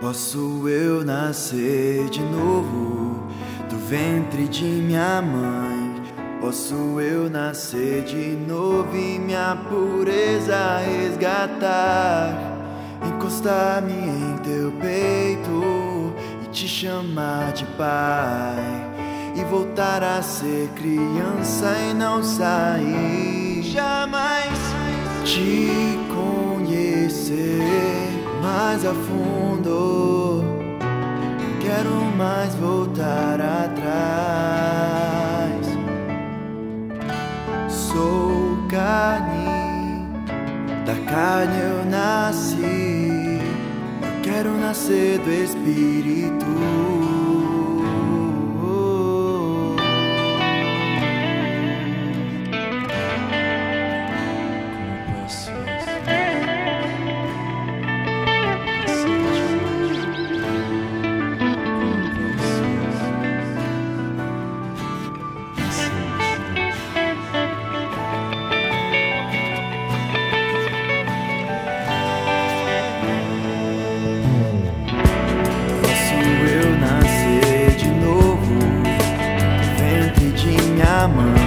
Posso eu nascer de novo do ventre de minha mãe? Posso eu nascer de novo e minha pureza resgatar? Encostar-me em teu peito e te chamar de pai. E voltar a ser criança e não sair. Jamais te conhecer mais a fundo. Não quero mais voltar atrás. Sou carne, da carne eu nasci. Eu quero nascer do Espírito. summer.